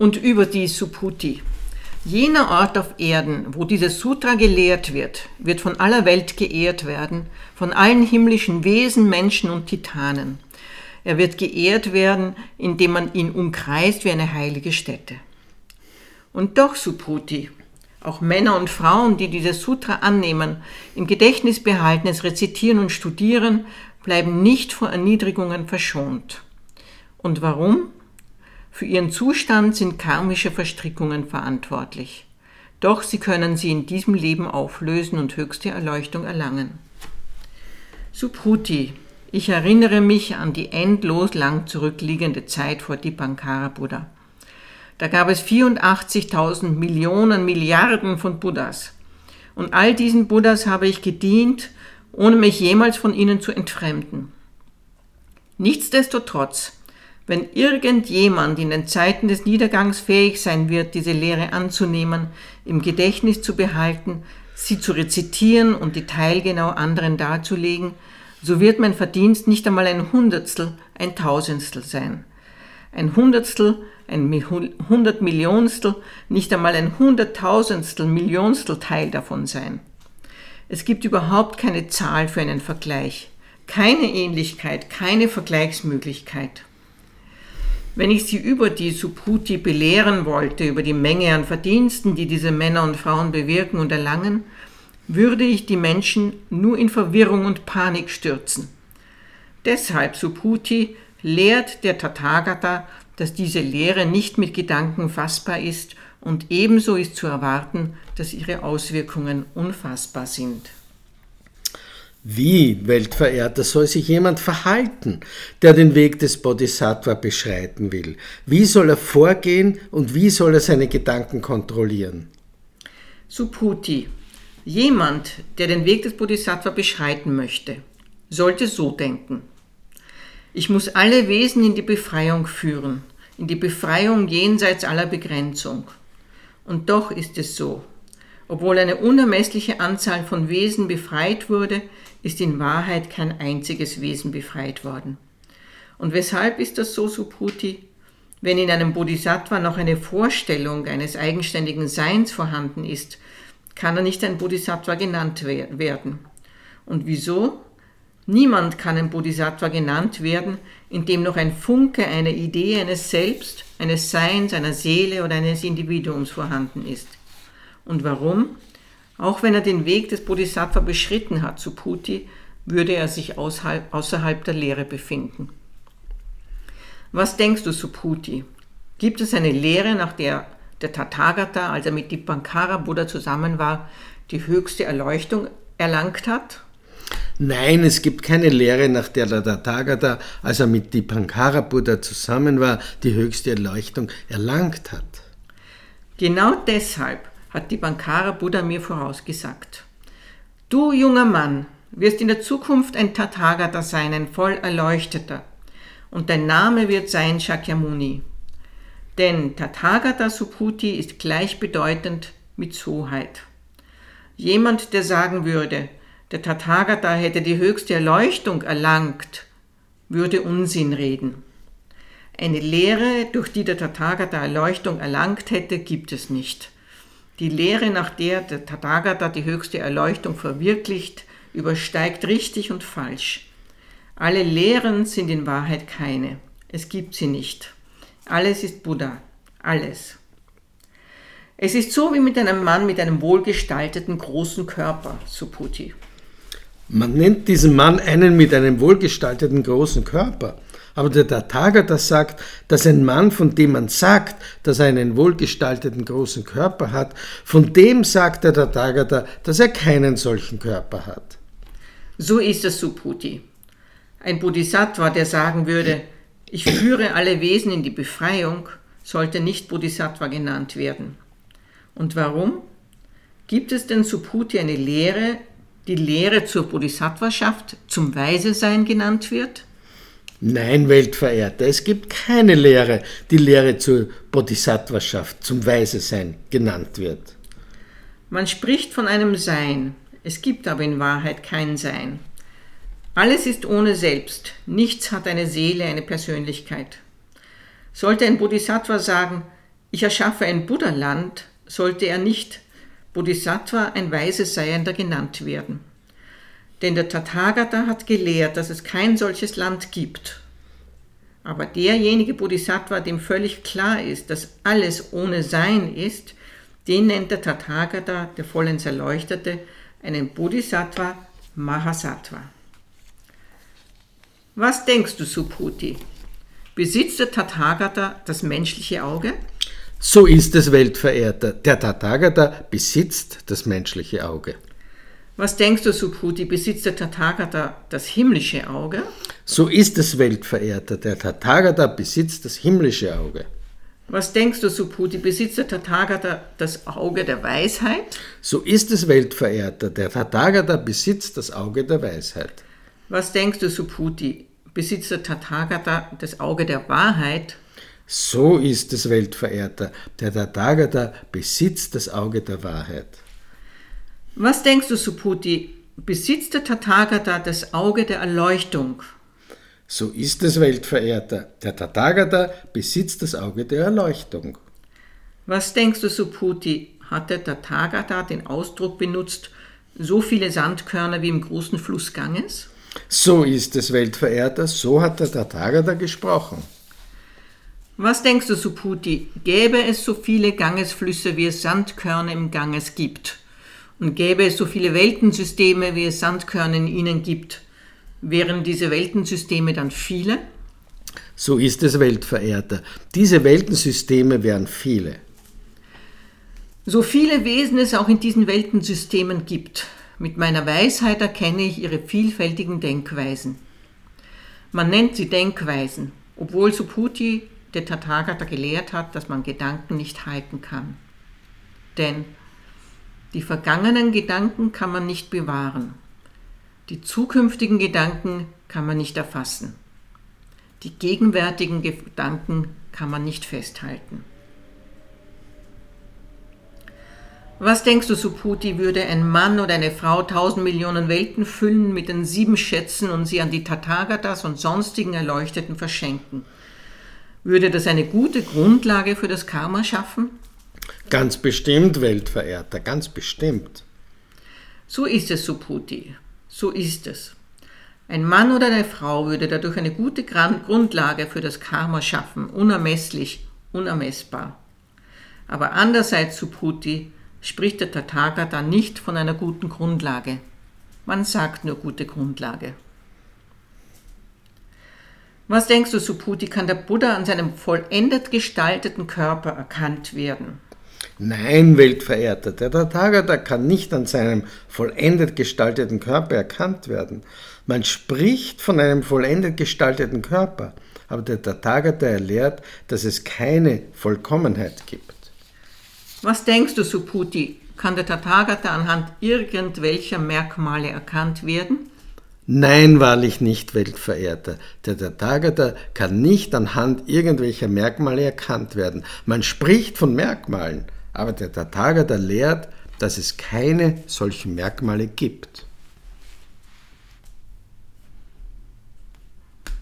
Und über die Subhuti. Jener Ort auf Erden, wo dieses Sutra gelehrt wird, wird von aller Welt geehrt werden, von allen himmlischen Wesen, Menschen und Titanen. Er wird geehrt werden, indem man ihn umkreist wie eine heilige Stätte. Und doch, Subhuti, auch Männer und Frauen, die dieses Sutra annehmen, im Gedächtnis behalten, es rezitieren und studieren, bleiben nicht vor Erniedrigungen verschont. Und warum? Für ihren Zustand sind karmische Verstrickungen verantwortlich. Doch sie können sie in diesem Leben auflösen und höchste Erleuchtung erlangen. Subhuti, ich erinnere mich an die endlos lang zurückliegende Zeit vor Dipankara Buddha. Da gab es 84.000 Millionen Milliarden von Buddhas. Und all diesen Buddhas habe ich gedient, ohne mich jemals von ihnen zu entfremden. Nichtsdestotrotz wenn irgendjemand in den Zeiten des Niedergangs fähig sein wird, diese Lehre anzunehmen, im Gedächtnis zu behalten, sie zu rezitieren und detailgenau anderen darzulegen, so wird mein Verdienst nicht einmal ein Hundertstel, ein Tausendstel sein. Ein Hundertstel, ein Hundertmillionstel, nicht einmal ein Hunderttausendstel, Millionstel Teil davon sein. Es gibt überhaupt keine Zahl für einen Vergleich, keine Ähnlichkeit, keine Vergleichsmöglichkeit. Wenn ich sie über die Subhuti belehren wollte, über die Menge an Verdiensten, die diese Männer und Frauen bewirken und erlangen, würde ich die Menschen nur in Verwirrung und Panik stürzen. Deshalb Subhuti lehrt der Tathagata, dass diese Lehre nicht mit Gedanken fassbar ist und ebenso ist zu erwarten, dass ihre Auswirkungen unfassbar sind. Wie, Weltverehrter, soll sich jemand verhalten, der den Weg des Bodhisattva beschreiten will? Wie soll er vorgehen und wie soll er seine Gedanken kontrollieren? Subhuti. Jemand, der den Weg des Bodhisattva beschreiten möchte, sollte so denken. Ich muss alle Wesen in die Befreiung führen, in die Befreiung jenseits aller Begrenzung. Und doch ist es so. Obwohl eine unermessliche Anzahl von Wesen befreit wurde, ist in Wahrheit kein einziges Wesen befreit worden. Und weshalb ist das so, Subhuti? Wenn in einem Bodhisattva noch eine Vorstellung eines eigenständigen Seins vorhanden ist, kann er nicht ein Bodhisattva genannt werden. Und wieso? Niemand kann ein Bodhisattva genannt werden, in dem noch ein Funke einer Idee eines Selbst, eines Seins, einer Seele oder eines Individuums vorhanden ist. Und warum? Auch wenn er den Weg des Bodhisattva beschritten hat zu Puti, würde er sich außerhalb der Lehre befinden. Was denkst du, Subhuti? Gibt es eine Lehre, nach der der Tathagata, als er mit Dipankara Buddha zusammen war, die höchste Erleuchtung erlangt hat? Nein, es gibt keine Lehre, nach der der Tathagata, als er mit Dipankara Buddha zusammen war, die höchste Erleuchtung erlangt hat. Genau deshalb hat die Bankara Buddha mir vorausgesagt. Du junger Mann wirst in der Zukunft ein Tathagata sein, ein voll Erleuchteter, und dein Name wird sein Shakyamuni. Denn Tathagata Subhuti ist gleichbedeutend mit Soheit. Jemand, der sagen würde, der Tathagata hätte die höchste Erleuchtung erlangt, würde Unsinn reden. Eine Lehre, durch die der Tathagata Erleuchtung erlangt hätte, gibt es nicht. Die Lehre, nach der der Tathagata die höchste Erleuchtung verwirklicht, übersteigt richtig und falsch. Alle Lehren sind in Wahrheit keine. Es gibt sie nicht. Alles ist Buddha. Alles. Es ist so wie mit einem Mann mit einem wohlgestalteten großen Körper, Suputi. Man nennt diesen Mann einen mit einem wohlgestalteten großen Körper. Aber der Tathagata sagt, dass ein Mann, von dem man sagt, dass er einen wohlgestalteten großen Körper hat, von dem sagt der Tathagata, dass er keinen solchen Körper hat. So ist es Subhuti. Ein Bodhisattva, der sagen würde, ich führe alle Wesen in die Befreiung, sollte nicht Bodhisattva genannt werden. Und warum? Gibt es denn Subhuti eine Lehre, die Lehre zur Bodhisattvaschaft, zum Weise-Sein genannt wird? Nein, Weltverehrter, es gibt keine Lehre, die Lehre zur Bodhisattvaschaft, zum Weise-Sein genannt wird. Man spricht von einem Sein, es gibt aber in Wahrheit kein Sein. Alles ist ohne Selbst, nichts hat eine Seele, eine Persönlichkeit. Sollte ein Bodhisattva sagen, ich erschaffe ein Buddha-Land, sollte er nicht Bodhisattva, ein weises Seiender genannt werden. Denn der Tathagata hat gelehrt, dass es kein solches Land gibt. Aber derjenige Bodhisattva, dem völlig klar ist, dass alles ohne Sein ist, den nennt der Tathagata, der vollends Erleuchtete, einen Bodhisattva Mahasattva. Was denkst du, Subhuti? Besitzt der Tathagata das menschliche Auge? So ist es, Weltverehrter. Der Tathagata besitzt das menschliche Auge. Was denkst du, Subhuti, besitzt der Tathagata das himmlische Auge? So ist es, Weltverehrter. Der Tathagata besitzt das himmlische Auge. Was denkst du, Subhuti, besitzt der Tathagata das Auge der Weisheit? So ist es, Weltverehrter. Der Tathagata besitzt das Auge der Weisheit. Was denkst du, Subhuti, besitzt der Tathagata das Auge der Wahrheit? So ist es, Weltverehrter. Der Tathagata besitzt das Auge der Wahrheit. Was denkst du, Subhuti, besitzt der Tathagata das Auge der Erleuchtung? So ist es, Weltverehrter. Der Tathagata besitzt das Auge der Erleuchtung. Was denkst du, Subhuti, hat der Tathagata den Ausdruck benutzt, so viele Sandkörner wie im großen Fluss Ganges? So ist es, Weltverehrter, so hat der Tathagata gesprochen. Was denkst du, Subhuti, gäbe es so viele Gangesflüsse, wie es Sandkörner im Ganges gibt? Und gäbe es so viele Weltensysteme, wie es Sandkörner in ihnen gibt, wären diese Weltensysteme dann viele? So ist es, Weltverehrter. Diese Weltensysteme wären viele. So viele Wesen es auch in diesen Weltensystemen gibt, mit meiner Weisheit erkenne ich ihre vielfältigen Denkweisen. Man nennt sie Denkweisen, obwohl Subhuti der Tathagata gelehrt hat, dass man Gedanken nicht halten kann. Denn die vergangenen Gedanken kann man nicht bewahren. Die zukünftigen Gedanken kann man nicht erfassen. Die gegenwärtigen Gedanken kann man nicht festhalten. Was denkst du, Subhuti, würde ein Mann oder eine Frau tausend Millionen Welten füllen mit den sieben Schätzen und sie an die Tathagatas und sonstigen Erleuchteten verschenken? Würde das eine gute Grundlage für das Karma schaffen? Ganz bestimmt, Weltverehrter, ganz bestimmt. So ist es, Subhuti. So ist es. Ein Mann oder eine Frau würde dadurch eine gute Grundlage für das Karma schaffen, unermesslich, unermessbar. Aber andererseits, Subhuti, spricht der Tathagata nicht von einer guten Grundlage. Man sagt nur gute Grundlage. Was denkst du, Subhuti, kann der Buddha an seinem vollendet gestalteten Körper erkannt werden? Nein, Weltverehrter, der Tathagata kann nicht an seinem vollendet gestalteten Körper erkannt werden. Man spricht von einem vollendet gestalteten Körper, aber der Tathagata erlehrt, dass es keine Vollkommenheit gibt. Was denkst du, Subhuti, kann der Tathagata anhand irgendwelcher Merkmale erkannt werden? Nein, wahrlich nicht, Weltverehrter. Der Tathagata kann nicht anhand irgendwelcher Merkmale erkannt werden. Man spricht von Merkmalen, aber der Tathagata lehrt, dass es keine solchen Merkmale gibt.